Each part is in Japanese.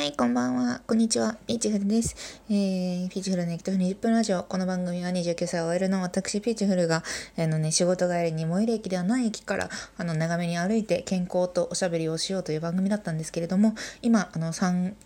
はい、こんばんは。こんにちは。ピーチフルです。えー、ピーチフルのエクトフ20分ラジオ。この番組は29歳を終えるの私、ピーチフルが、あのね、仕事帰りに最寄り駅ではない駅から、あの、長めに歩いて健康とおしゃべりをしようという番組だったんですけれども、今、あの、産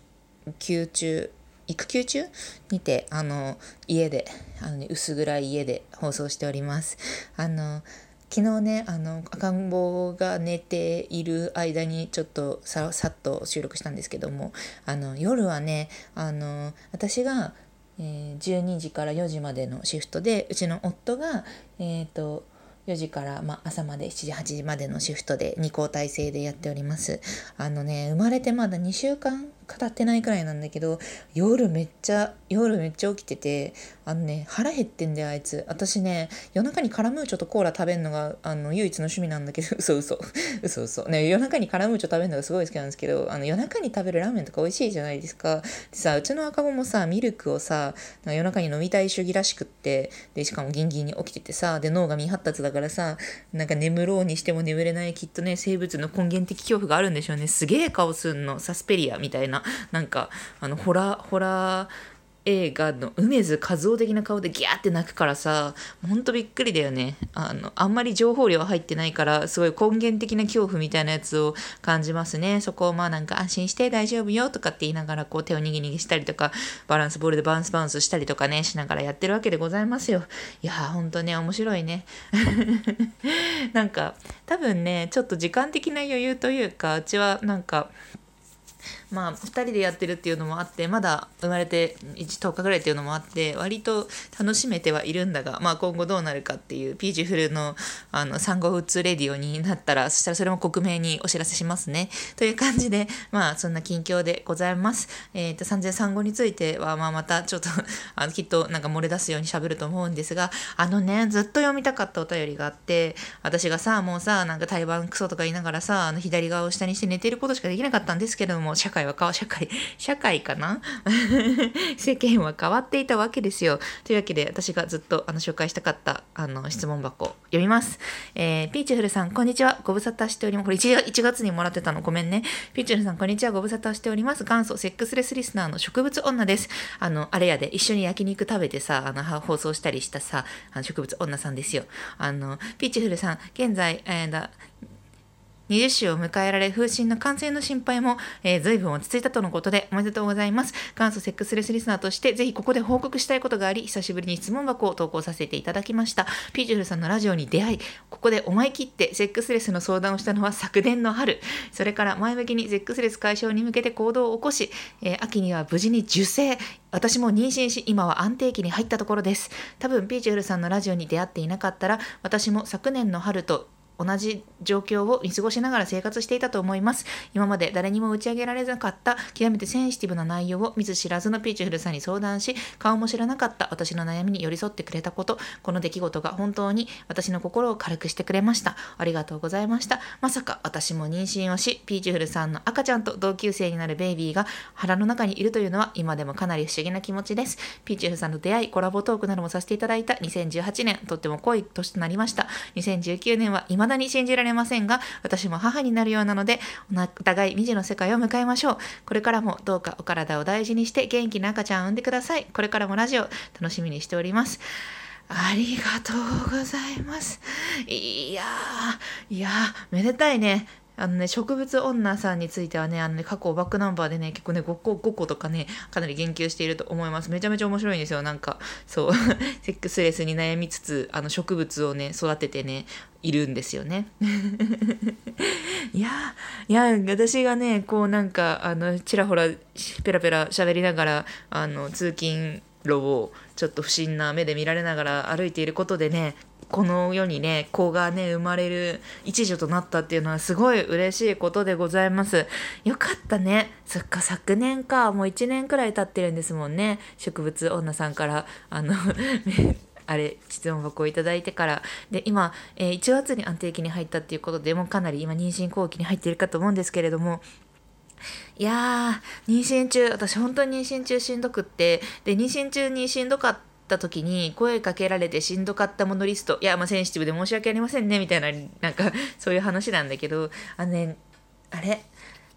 休中、育休中にて、あの、家で、あのね、薄暗い家で放送しております。あの、昨日ねあの赤ん坊が寝ている間にちょっとささっと収録したんですけどもあの夜はねあの私が、えー、12時から4時までのシフトでうちの夫がえっ、ー、と4時から、ま、朝まで7時8時までのシフトで2交代制でやっております。あのね生まれてまだ2週間語ってないくらいなんだけど夜めっちゃ夜めっちゃ起きててあのね腹減ってんだよあいつ。私ね夜中にカラムーチョとコーラ食べるのがあの唯一の趣味なんだけど 嘘嘘。嘘嘘。ね夜中にカラムーチョ食べるのがすごい好きなんですけどあの夜中に食べるラーメンとか美味しいじゃないですか。でさうちの赤子もさミルクをさ夜中に飲みたい主義らしくってでしかもギンギンに起きててさで脳が未発達だからさなんか眠ろうにしても眠れないきっとね生物の根源的恐怖があるんでしょうね。すげえ顔すんの。サスペリアみたいな。な。なんかあのホラーホラー映画の梅津和夫的な顔でギャーって泣くからさほんとびっくりだよね。あのあんまり情報量入ってないからすごい根源的な恐怖みたいなやつを感じますね。そこをまあなんか安心して大丈夫よとかって言いながらこう手をにぎにぎしたりとかバランスボールでバウンスバウンスしたりとかねしながらやってるわけでございますよ。いやーほんとね面白いね。なんか多分ねちょっと時間的な余裕というかうちはなんかまあ2人でやってるっていうのもあってまだ生まれて10日ぐらいっていうのもあって割と楽しめてはいるんだが、まあ、今後どうなるかっていうピーチフルのあの産後うつレディオになったらそしたらそれも克明にお知らせしますねという感じでまあそんな近況でございます。えっ、ー、と産前産後についてはまあまたちょっと あのきっとなんか漏れ出すようにしゃべると思うんですがあのねずっと読みたかったお便りがあって私がさもうさなんか台湾クソとか言いながらさあの左側を下にして寝てることしかできなかったんですけども社会は変わ社会社会かな？世間は変わっていたわけですよ。というわけで私がずっとあの紹介したかったあの質問箱読みます、えー、ピーチフルさんこんにちは。ご無沙汰しております。これ 1, 1月にもらってたの。ごめんね。ピーチフルさんこんにちは。ご無沙汰しております。元祖セックスレスリスナーの植物女です。あのあれやで。一緒に焼肉食べてさあの放送したりしたさあの植物女さんですよ。あのピーチフルさん現在、えー、だ20週を迎えられ、風疹の感染の心配も、えー、随分落ち着いたとのことで、おめでとうございます。元祖セックスレスリスナーとして、ぜひここで報告したいことがあり、久しぶりに質問箱を投稿させていただきました。ピーチフルさんのラジオに出会い、ここで思い切ってセックスレスの相談をしたのは昨年の春。それから前向きにセックスレス解消に向けて行動を起こし、えー、秋には無事に受精、私も妊娠し、今は安定期に入ったところです。多分、ピーチフルさんのラジオに出会っていなかったら、私も昨年の春と同じ状況を見過ごしながら生活していたと思います。今まで誰にも打ち上げられなかった極めてセンシティブな内容を見ず知らずのピーチフルさんに相談し、顔も知らなかった私の悩みに寄り添ってくれたこと、この出来事が本当に私の心を軽くしてくれました。ありがとうございました。まさか私も妊娠をし、ピーチフルさんの赤ちゃんと同級生になるベイビーが腹の中にいるというのは今でもかなり不思議な気持ちです。ピーチフルさんと出会い、コラボトークなどもさせていただいた2018年、とっても濃い年となりました。2019年は未だに信じられませんが、私も母になるようなので、お互い未知の世界を迎えましょう。これからもどうかお体を大事にして元気な赤ちゃんを産んでください。これからもラジオ楽しみにしております。ありがとうございます。いやー、いやー、めでたいね。あのね、植物女さんについてはね、あのね、過去バックナンバーでね、結構ね、5個、5個とかね、かなり言及していると思います。めちゃめちゃ面白いんですよ。なんか、そう、セックスレスに悩みつつ、あの、植物をね、育ててね、いるんですよね。いや、いや、私がね、こうなんか、あの、ちらほら、ペラペラ喋りながら、あの、通勤路をちょっと不審な目で見られながら歩いていることでねこの世にね子がね生まれる一助となったっていうのはすごい嬉しいことでございます。よかったね。そっか昨年か。もう1年くらい経ってるんですもんね。植物女さんからあの あれ質問箱をいただいてから。で今、えー、1月に安定期に入ったっていうことでもうかなり今妊娠後期に入っているかと思うんですけれども。いやー妊娠中私本当に妊娠中しんどくって。で妊娠中にしんどかったた時に声かけられてしんどかったものリストいやまあセンシティブで申し訳ありませんねみたいななんか そういう話なんだけどあのねあれ？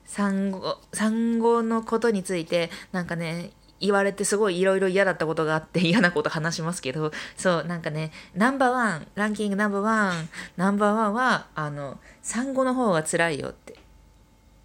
産後産後のことについてなんかね言われてすごいいろいろ嫌だったことがあって嫌なこと話しますけどそうなんかねナンバーワンランキングナンバーワンナンバーワンはあの産後の方が辛いよって。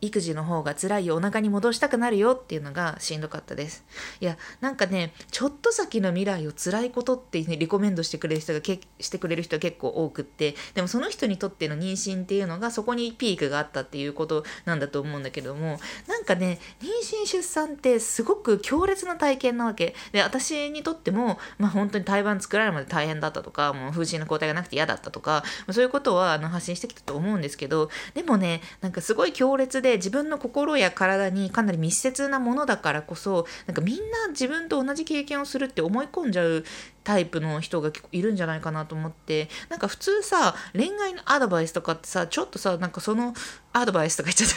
育児の方が辛いよお腹に戻したくなるよっていうのがしんどかったです。いやなんかねちょっと先の未来を辛いことって、ね、リコメンドしてくれる人がけしてくれる人が結構多くってでもその人にとっての妊娠っていうのがそこにピークがあったっていうことなんだと思うんだけどもなんかね妊娠出産ってすごく強烈な体験なわけ。で私にとってもまあ本当に胎盤作られるまで大変だったとかもう風疹の抗体がなくて嫌だったとかそういうことはあの発信してきたと思うんですけどでもねなんかすごい強烈で自分の心や体にかなり密接なものだからこそなんかみんな自分と同じ経験をするって思い込んじゃうタイプの人がいるんじゃないかなと思ってなんか普通さ恋愛のアドバイスとかってさちょっとさなんかそのアドバイスとか言っちゃっ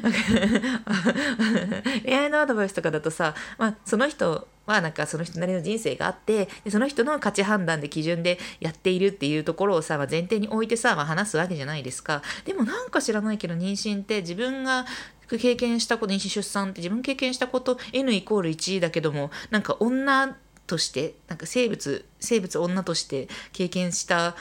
た。恋愛のアドバイスとかだとさ、まあ、その人はなんかその人なりの人生があってでその人の価値判断で基準でやっているっていうところをさ、まあ、前提に置いてさ、まあ、話すわけじゃないですか。でもなんか知らないけど妊娠って自分が経験したこと妊娠出産って自分経験したこと N イコール1だけどもなんか女としてなんか生物生物女として経験した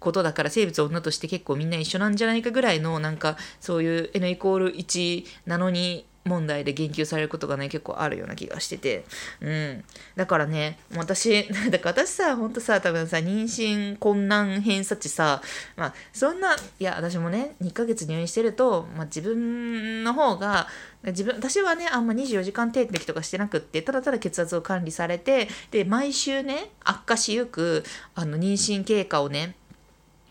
ことだから生物女として結構みんな一緒なんじゃないかぐらいのなんかそういう N イコール1なのに問題で言及されることがね結構あるような気がしてて。うん。だからね私 だから私さほんとさ多分さ妊娠困難偏差値さまあそんないや私もね2ヶ月入院してると、まあ、自分の方が自分私はねあんま24時間点滴とかしてなくってただただ血圧を管理されてで毎週ね悪化しゆくあの妊娠経過をね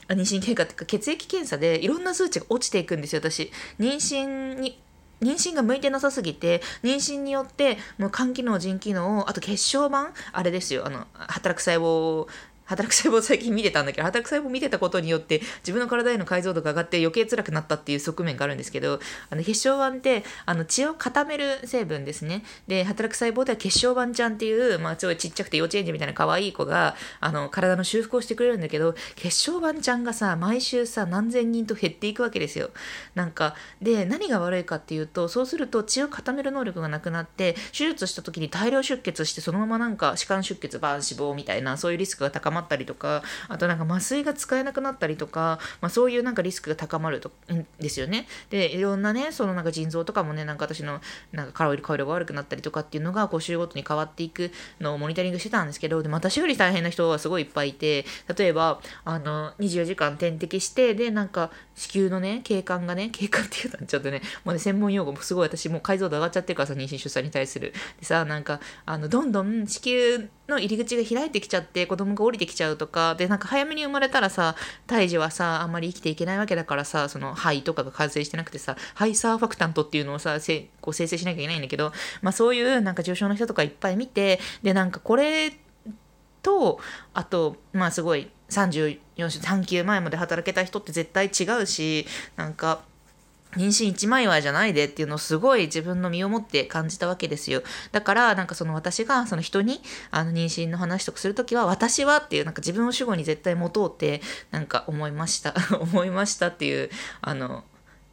妊娠経過っていうか血液検査でいろんな数値が落ちていくんですよ私。妊娠に妊娠が向いてなさすぎて妊娠によってもう肝機能腎機能あと血小板あれですよあの働く細胞働く細胞最近見てたんだけど、働く細胞見てたことによって、自分の体への解像度が上がって余計辛くなったっていう側面があるんですけど、あの血小板って、あの血を固める成分ですね。で、働く細胞では血小板ちゃんっていう、まあ、すごいちっちゃくて幼稚園児みたいな可愛い子が、あの、体の修復をしてくれるんだけど、血小板ちゃんがさ、毎週さ、何千人と減っていくわけですよ。なんか、で、何が悪いかっていうと、そうすると血を固める能力がなくなって、手術した時に大量出血して、そのままなんか、歯間出血、バーン死亡みたいな、そういうリスクが高まったりとかあとなんか麻酔が使えなくなったりとか、まあ、そういうなんかリスクが高まるとんですよね。でいろんなねそのなんか腎臓とかもねなんか私のなんか顔色が悪くなったりとかっていうのがこう週ごとに変わっていくのをモニタリングしてたんですけどでも私より大変な人はすごいいっぱいいて例えばあの24時間点滴してでなんか子宮のね警官がね警官っていうのはちょっとねもうね専門用語もすごい私もう解像度上がっちゃってるからさ妊娠出産に対するでさなんかあのどんどん子宮の入り口が開いてきちゃって子供が降りてきちゃうとかでなんか早めに生まれたらさ胎児はさあんまり生きていけないわけだからさその肺とかが完成してなくてさハイサーファクタントっていうのをさせこう生成しなきゃいけないんだけど、まあ、そういうなんか重症の人とかいっぱい見てでなんかこれとあとまあすごい34週産休前まで働けた人って絶対違うしなんか妊娠一枚岩じゃないでっていうのをすごい自分の身をもって感じたわけですよ。だからなんかその私がその人にあの妊娠の話とかする時は私はっていうなんか自分を主語に絶対持とうってなんか思いました 思いましたっていうあの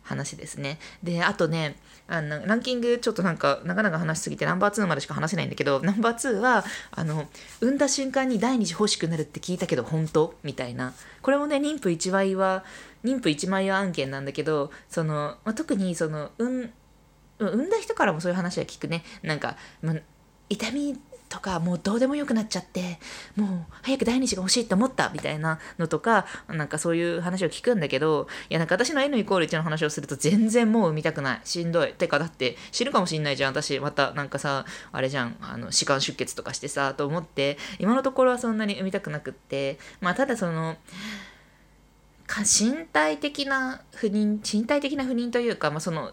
話ですね。であとねあのランキングちょっとなんかなかなか話しすぎてナンバー2までしか話せないんだけどナンバー2はあの産んだ瞬間に第二次欲しくなるって聞いたけど本当？みたいな。これもね妊婦一枚は妊婦一枚岩案件なんだけどその、まあ、特にその産んだ人からもそういう話は聞くね。なんか、ま痛みとかもうどうでもよくなっちゃってもう早く第二子が欲しいと思ったみたいなのとかなんかそういう話を聞くんだけどいやなんか私の N イコール1の話をすると全然もう産みたくない。しんどい。てかだって死ぬかもしんないじゃん。私またなんかさあれじゃん。あの歯間出血とかしてさと思って今のところはそんなに産みたくなくって。まあただその身体的な不妊身体的な不妊というか、まあ、その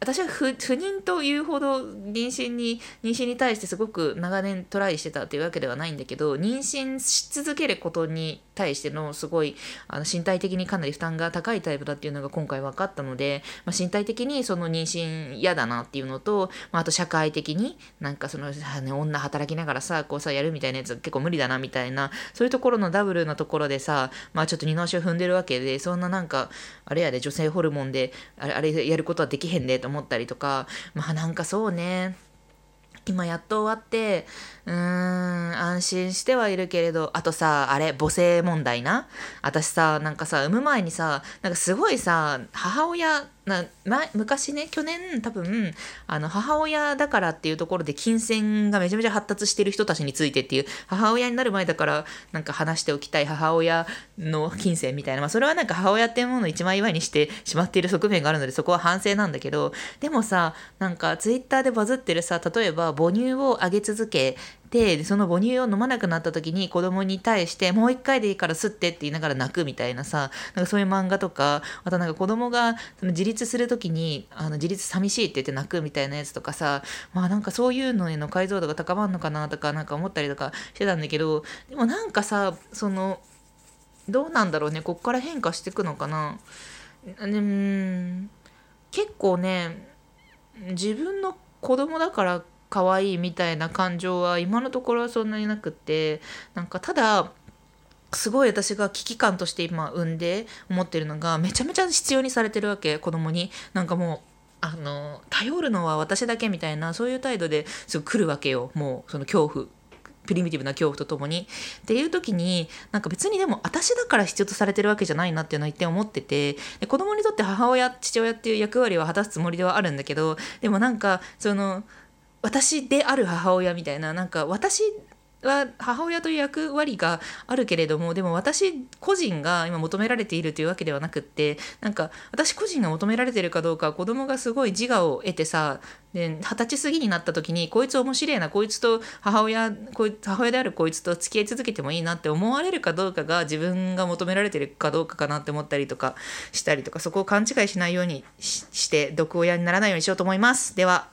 私は不妊というほど妊娠に妊娠に対してすごく長年トライしてたっていうわけではないんだけど妊娠し続けることに対してのすごいあの身体的にかなり負担が高いタイプだっていうのが今回分かったので、まあ、身体的にその妊娠嫌だなっていうのと、まあ、あと社会的になんかその、ね、女働きながらさこうさやるみたいなやつ結構無理だなみたいなそういうところのダブルなところでさまあちょっと二の足を踏んでるわけでそんななんかあれやで女性ホルモンであれあれやることはできへんでと思ったりとかまあなんかそうね。今やっと終わってうーん安心してはいるけれどあとさあれ母性問題な。私さなんかさ産む前にさなんかすごいさ母親な前昔ね去年多分あの母親だからっていうところで金銭がめちゃめちゃ発達してる人たちについてっていう母親になる前だからなんか話しておきたい母親の金銭みたいな、まあ、それはなんか母親っていうものを一枚祝いにしてしまっている側面があるのでそこは反省なんだけどでもさなんかツイッターでバズってるさ例えば母乳をあげ続けでその母乳を飲まなくなった時に子供に対してもう一回でいいから吸ってって言いながら泣くみたいなさなんかそういう漫画とかあとなんか子供がその自立する時にあの自立寂しいって言って泣くみたいなやつとかさまあなんかそういうのへの解像度が高まるのかなとかなんか思ったりとかしてたんだけどでもなんかさそのどうなんだろうねこっから変化していくのかな。うん結構ね自分の子供だから可愛いみたいな感情は今のところはそんなになくってなんかただすごい私が危機感として今産んで思ってるのがめちゃめちゃ必要にされてるわけ子供に。なんかもうあの頼るのは私だけみたいなそういう態度ですぐ来るわけよ。もうその恐怖プリミティブな恐怖とともに。っていう時になんか別にでも私だから必要とされてるわけじゃないなっていうのは一点思っててで子供にとって母親父親っていう役割は果たすつもりではあるんだけどでもなんかその私である母親みたいななんか私は母親という役割があるけれどもでも私個人が今求められているというわけではなくってなんか私個人が求められてるかどうか子供がすごい自我を得てさで二十歳過ぎになった時にこいつ面白いなこいつと母親こい母親であるこいつと付き合い続けてもいいなって思われるかどうかが自分が求められてるかどうかかなって思ったりとかしたりとかそこを勘違いしないようにして毒親にならないようにしようと思います。では